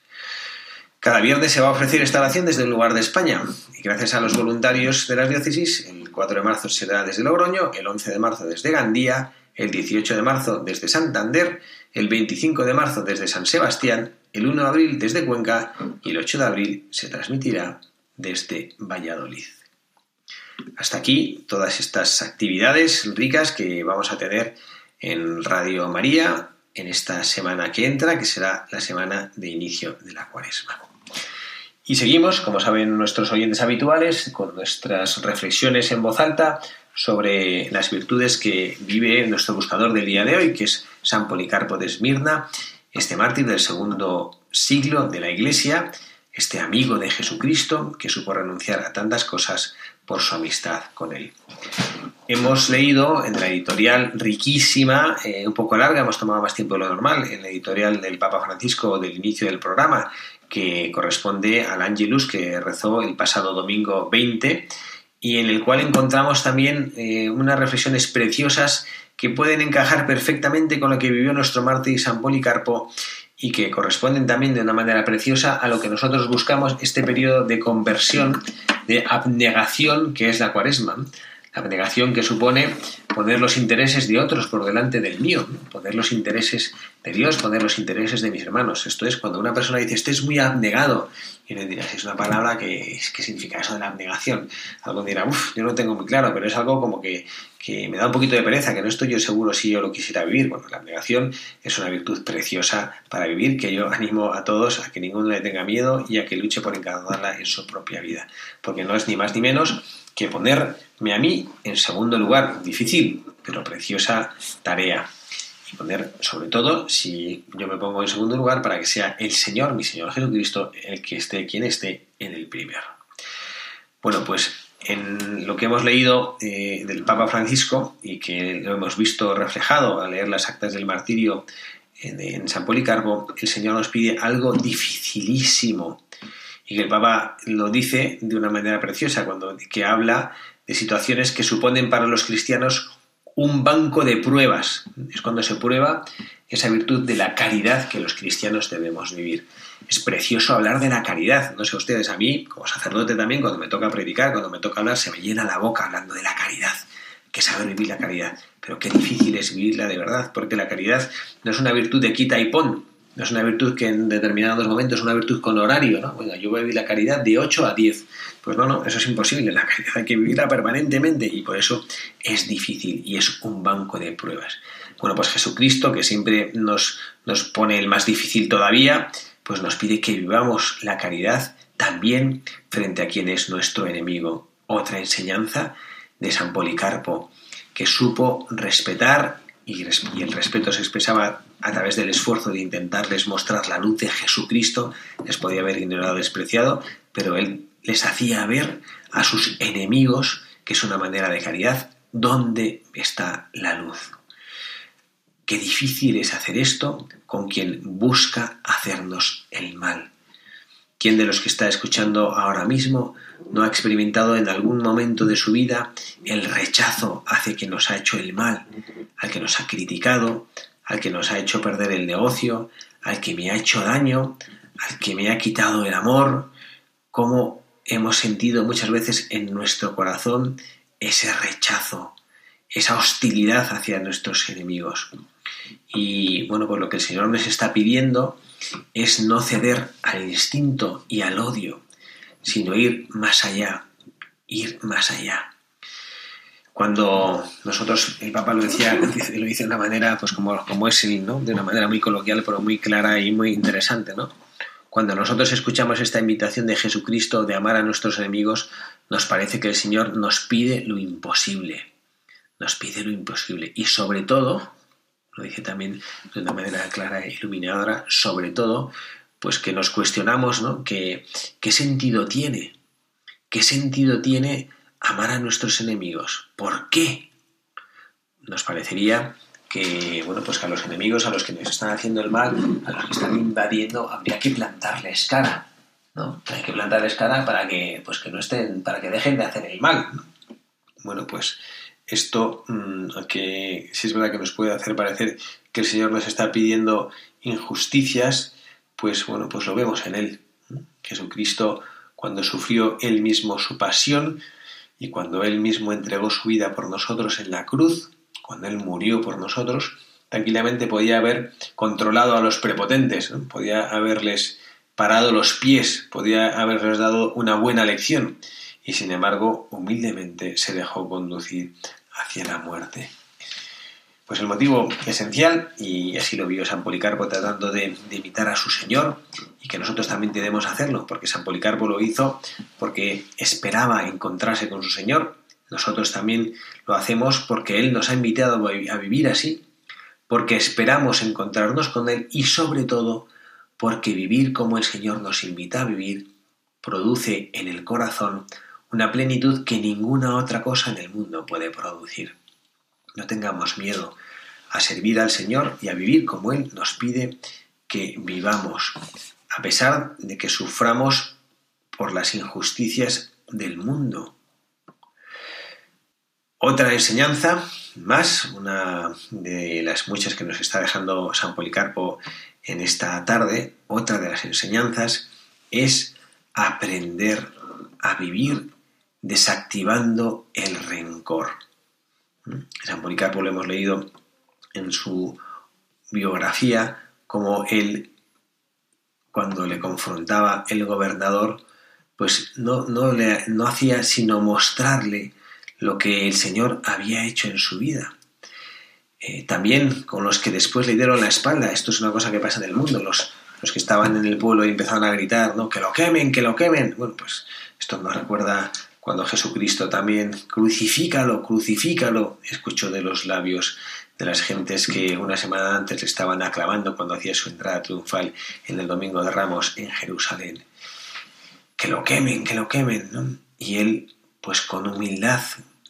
Speaker 1: Cada viernes se va a ofrecer esta oración desde un lugar de España y gracias a los voluntarios de las diócesis, el 4 de marzo será desde Logroño, el 11 de marzo desde Gandía, el 18 de marzo desde Santander, el 25 de marzo desde San Sebastián, el 1 de abril desde Cuenca y el 8 de abril se transmitirá desde Valladolid. Hasta aquí todas estas actividades ricas que vamos a tener en Radio María en esta semana que entra, que será la semana de inicio de la cuaresma. Y seguimos, como saben nuestros oyentes habituales, con nuestras reflexiones en voz alta sobre las virtudes que vive nuestro buscador del día de hoy, que es San Policarpo de Esmirna, este mártir del segundo siglo de la Iglesia, este amigo de Jesucristo que supo renunciar a tantas cosas por su amistad con él. Hemos leído en la editorial riquísima, eh, un poco larga, hemos tomado más tiempo de lo normal, en la editorial del Papa Francisco del inicio del programa, que corresponde al Angelus que rezó el pasado domingo 20 y en el cual encontramos también eh, unas reflexiones preciosas que pueden encajar perfectamente con lo que vivió nuestro mártir San Policarpo y que corresponden también de una manera preciosa a lo que nosotros buscamos este periodo de conversión, de abnegación que es la cuaresma la abnegación que supone poner los intereses de otros por delante del mío, poner los intereses de Dios, poner los intereses de mis hermanos. Esto es cuando una persona dice, es muy abnegado, y le dirás, es una palabra que, ¿qué significa eso de la abnegación? Algo dirá, uff, yo no tengo muy claro, pero es algo como que, que me da un poquito de pereza, que no estoy yo seguro si yo lo quisiera vivir. Bueno, la abnegación es una virtud preciosa para vivir, que yo animo a todos a que ninguno le tenga miedo y a que luche por encarnarla en su propia vida, porque no es ni más ni menos que ponerme a mí en segundo lugar. Difícil, pero preciosa tarea. Y poner, sobre todo, si yo me pongo en segundo lugar, para que sea el Señor, mi Señor Jesucristo, el que esté, quien esté en el primero. Bueno, pues en lo que hemos leído eh, del Papa Francisco y que lo hemos visto reflejado al leer las actas del martirio en, en San Policarpo, el Señor nos pide algo dificilísimo y que el Papa lo dice de una manera preciosa cuando que habla de situaciones que suponen para los cristianos un banco de pruebas. Es cuando se prueba esa virtud de la caridad que los cristianos debemos vivir. Es precioso hablar de la caridad. No sé ustedes, a mí, como sacerdote también, cuando me toca predicar, cuando me toca hablar, se me llena la boca hablando de la caridad. Que saber vivir la caridad. Pero qué difícil es vivirla de verdad, porque la caridad no es una virtud de quita y pon, no es una virtud que en determinados momentos es una virtud con horario, ¿no? Bueno, yo voy a vivir la caridad de 8 a 10. Pues no, no, eso es imposible. La caridad hay que vivirla permanentemente y por eso es difícil y es un banco de pruebas. Bueno, pues Jesucristo, que siempre nos, nos pone el más difícil todavía, pues nos pide que vivamos la caridad también frente a quien es nuestro enemigo. Otra enseñanza de San Policarpo, que supo respetar y, el respeto se expresaba a través del esfuerzo de intentarles mostrar la luz de Jesucristo, les podía haber ignorado, despreciado, pero él les hacía ver a sus enemigos, que es una manera de caridad, dónde está la luz. Qué difícil es hacer esto con quien busca hacernos el mal. ¿Quién de los que está escuchando ahora mismo no ha experimentado en algún momento de su vida el rechazo hacia quien nos ha hecho el mal, al que nos ha criticado, al que nos ha hecho perder el negocio, al que me ha hecho daño, al que me ha quitado el amor? ¿Cómo hemos sentido muchas veces en nuestro corazón ese rechazo, esa hostilidad hacia nuestros enemigos? Y bueno, pues lo que el Señor nos está pidiendo es no ceder al instinto y al odio, sino ir más allá, ir más allá. Cuando nosotros, el Papa lo decía, lo dice de una manera, pues como, como es ¿no? De una manera muy coloquial, pero muy clara y muy interesante, ¿no? Cuando nosotros escuchamos esta invitación de Jesucristo de amar a nuestros enemigos, nos parece que el Señor nos pide lo imposible. Nos pide lo imposible. Y sobre todo, lo dice también de una manera clara e iluminadora, sobre todo, pues que nos cuestionamos, ¿no? ¿Qué, ¿Qué sentido tiene? ¿Qué sentido tiene amar a nuestros enemigos? ¿Por qué? Nos parecería que, bueno, pues que a los enemigos, a los que nos están haciendo el mal, a los que están invadiendo, habría que plantarles cara, ¿no? Hay que plantarles cara para que, pues que no estén, para que dejen de hacer el mal. Bueno, pues esto, mm, que si es verdad que nos puede hacer parecer que el Señor nos está pidiendo injusticias, pues bueno, pues lo vemos en Él. Jesucristo, cuando sufrió Él mismo su pasión y cuando Él mismo entregó su vida por nosotros en la cruz, cuando Él murió por nosotros, tranquilamente podía haber controlado a los prepotentes, podía haberles parado los pies, podía haberles dado una buena lección y sin embargo humildemente se dejó conducir hacia la muerte. Pues el motivo esencial, y así lo vio San Policarpo tratando de, imitar a su Señor, y que nosotros también debemos hacerlo, porque San Policarpo lo hizo porque esperaba encontrarse con su Señor. Nosotros también lo hacemos porque Él nos ha invitado a vivir así, porque esperamos encontrarnos con Él y sobre todo porque vivir como el Señor nos invita a vivir produce en el corazón una plenitud que ninguna otra cosa en el mundo puede producir. No tengamos miedo a servir al Señor y a vivir como Él nos pide que vivamos, a pesar de que suframos por las injusticias del mundo. Otra enseñanza más, una de las muchas que nos está dejando San Policarpo en esta tarde, otra de las enseñanzas es aprender a vivir desactivando el rencor. San Policarpo lo hemos leído en su biografía, como él, cuando le confrontaba el gobernador, pues no, no, le, no hacía sino mostrarle lo que el Señor había hecho en su vida. Eh, también con los que después le dieron la espalda, esto es una cosa que pasa en el mundo, los, los que estaban en el pueblo y empezaron a gritar, ¿no? que lo quemen, que lo quemen. Bueno, pues esto nos recuerda cuando Jesucristo también, crucifícalo, crucifícalo, escuchó de los labios de las gentes que una semana antes le estaban aclamando cuando hacía su entrada triunfal en el Domingo de Ramos en Jerusalén. Que lo quemen, que lo quemen, ¿no? Y él, pues con humildad,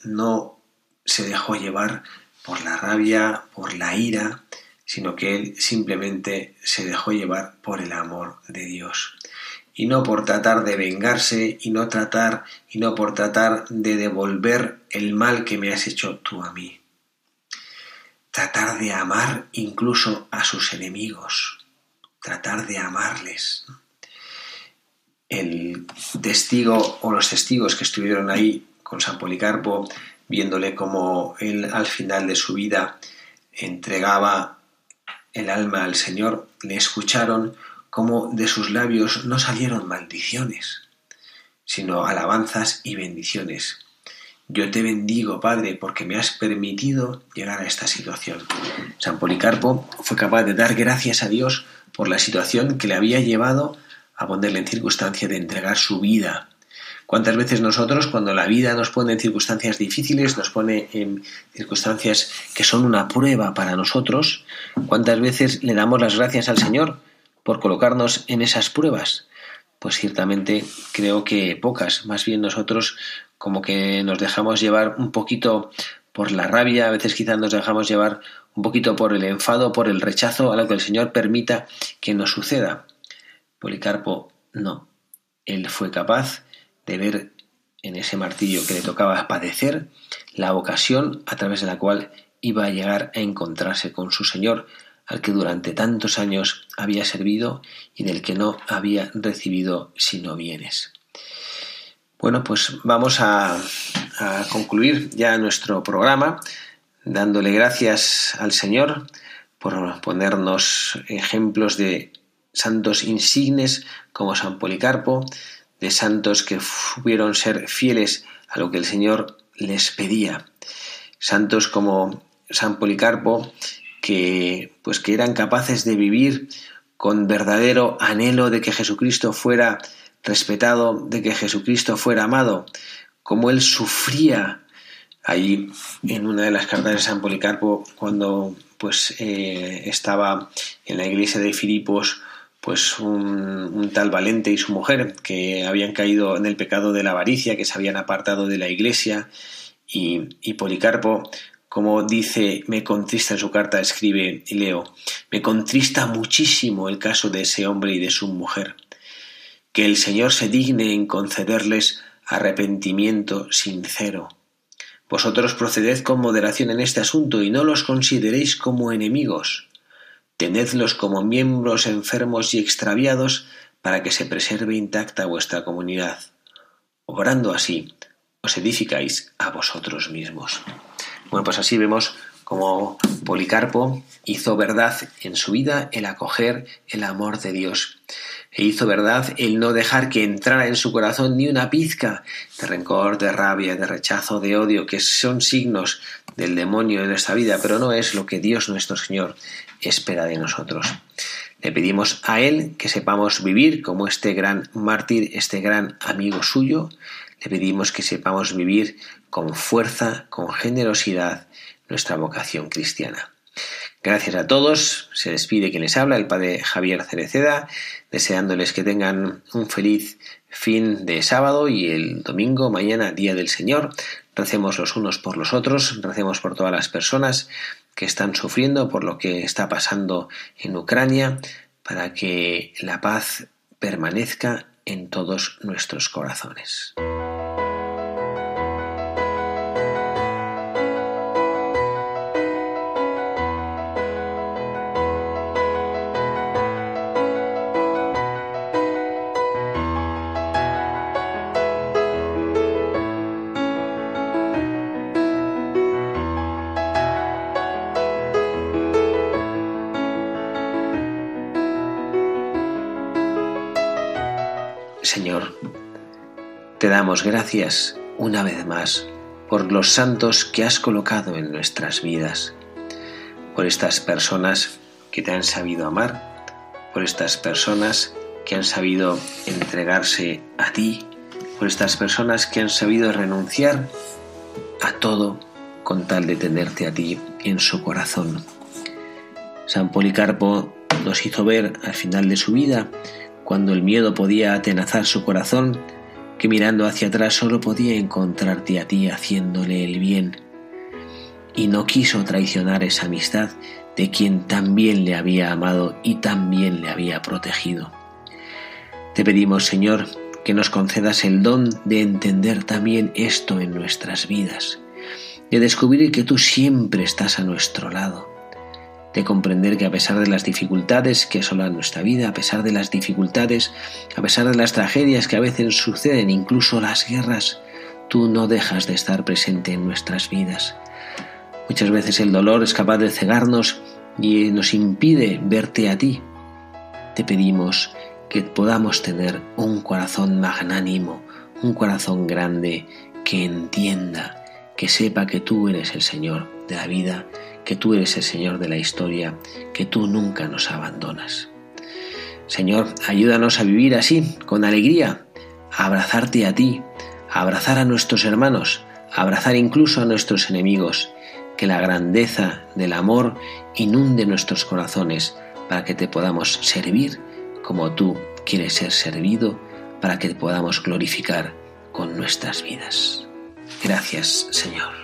Speaker 1: no se dejó llevar por la rabia, por la ira, sino que él simplemente se dejó llevar por el amor de Dios y no por tratar de vengarse y no tratar y no por tratar de devolver el mal que me has hecho tú a mí. Tratar de amar incluso a sus enemigos, tratar de amarles. El testigo o los testigos que estuvieron ahí con San Policarpo, viéndole como él al final de su vida entregaba el alma al Señor, le escucharon como de sus labios no salieron maldiciones, sino alabanzas y bendiciones. Yo te bendigo, Padre, porque me has permitido llegar a esta situación. San Policarpo fue capaz de dar gracias a Dios por la situación que le había llevado a ponerle en circunstancia de entregar su vida. ¿Cuántas veces nosotros, cuando la vida nos pone en circunstancias difíciles, nos pone en circunstancias que son una prueba para nosotros, cuántas veces le damos las gracias al Señor por colocarnos en esas pruebas? Pues ciertamente creo que pocas. Más bien nosotros como que nos dejamos llevar un poquito por la rabia, a veces quizás nos dejamos llevar un poquito por el enfado, por el rechazo a lo que el Señor permita que nos suceda. Policarpo, no. él fue capaz de ver en ese martillo que le tocaba padecer la ocasión a través de la cual iba a llegar a encontrarse con su Señor, al que durante tantos años había servido y del que no había recibido sino bienes. Bueno, pues vamos a, concluir ya nuestro programa dándole gracias al Señor por ponernos ejemplos de santos insignes como San Policarpo, de santos que supieron ser fieles a lo que el Señor les pedía. Santos como San Policarpo, que pues que eran capaces de vivir con verdadero anhelo de que Jesucristo fuera respetado, de que Jesucristo fuera amado, como él sufría ahí en una de las cartas de San Policarpo cuando pues eh, estaba en la iglesia de Filipos pues un, tal Valente y su mujer que habían caído en el pecado de la avaricia, que se habían apartado de la iglesia y, y Policarpo como dice, me contrista en su carta, escribe y leo, me contrista muchísimo el caso de ese hombre y de su mujer. Que el Señor se digne en concederles arrepentimiento sincero. Vosotros proceded con moderación en este asunto y no los consideréis como enemigos, tenedlos como miembros enfermos y extraviados para que se preserve intacta vuestra comunidad. Obrando así, os edificáis a vosotros mismos. Bueno, pues así vemos como Policarpo hizo verdad en su vida el acoger el amor de Dios. E hizo verdad el no dejar que entrara en su corazón ni una pizca de rencor, de rabia, de rechazo, de odio, que son signos del demonio en nuestra vida, pero no es lo que Dios nuestro Señor espera de nosotros. Le pedimos a Él que sepamos vivir como este gran mártir, este gran amigo suyo. Le pedimos que sepamos vivir con fuerza, con generosidad, nuestra vocación cristiana. Gracias a todos. Se despide quien les habla, el padre Javier Cereceda, deseándoles que tengan un feliz fin de sábado y el domingo, mañana, Día del Señor. Recemos los unos por los otros, recemos por todas las personas que están sufriendo por lo que está pasando en Ucrania, para que la paz permanezca en todos nuestros corazones. Te damos gracias una vez más por los santos que has colocado en nuestras vidas, por estas personas que te han sabido amar, por estas personas que han sabido entregarse a ti, por estas personas que han sabido renunciar a todo con tal de tenerte a ti en su corazón. San Policarpo nos hizo ver al final de su vida cuando el miedo podía atenazar su corazón, que mirando hacia atrás solo podía encontrarte a ti haciéndole el bien, y no quiso traicionar esa amistad de quien también le había amado y también le había protegido. Te pedimos, Señor, que nos concedas el don de entender también esto en nuestras vidas, de descubrir que tú siempre estás a nuestro lado, de comprender que a pesar de las dificultades que asolan nuestra vida, a pesar de las dificultades, a pesar de las tragedias que a veces suceden, incluso las guerras, tú no dejas de estar presente en nuestras vidas. Muchas veces el dolor es capaz de cegarnos y nos impide verte a ti. Te pedimos que podamos tener un corazón magnánimo, un corazón grande que entienda, que sepa que tú eres el Señor de la vida que tú eres el Señor de la historia, que tú nunca nos abandonas. Señor, ayúdanos a vivir así, con alegría, a abrazarte a ti, a abrazar a nuestros hermanos, a abrazar incluso a nuestros enemigos, que la grandeza del amor inunde nuestros corazones para que te podamos servir como tú quieres ser servido, para que te podamos glorificar con nuestras vidas. Gracias, Señor.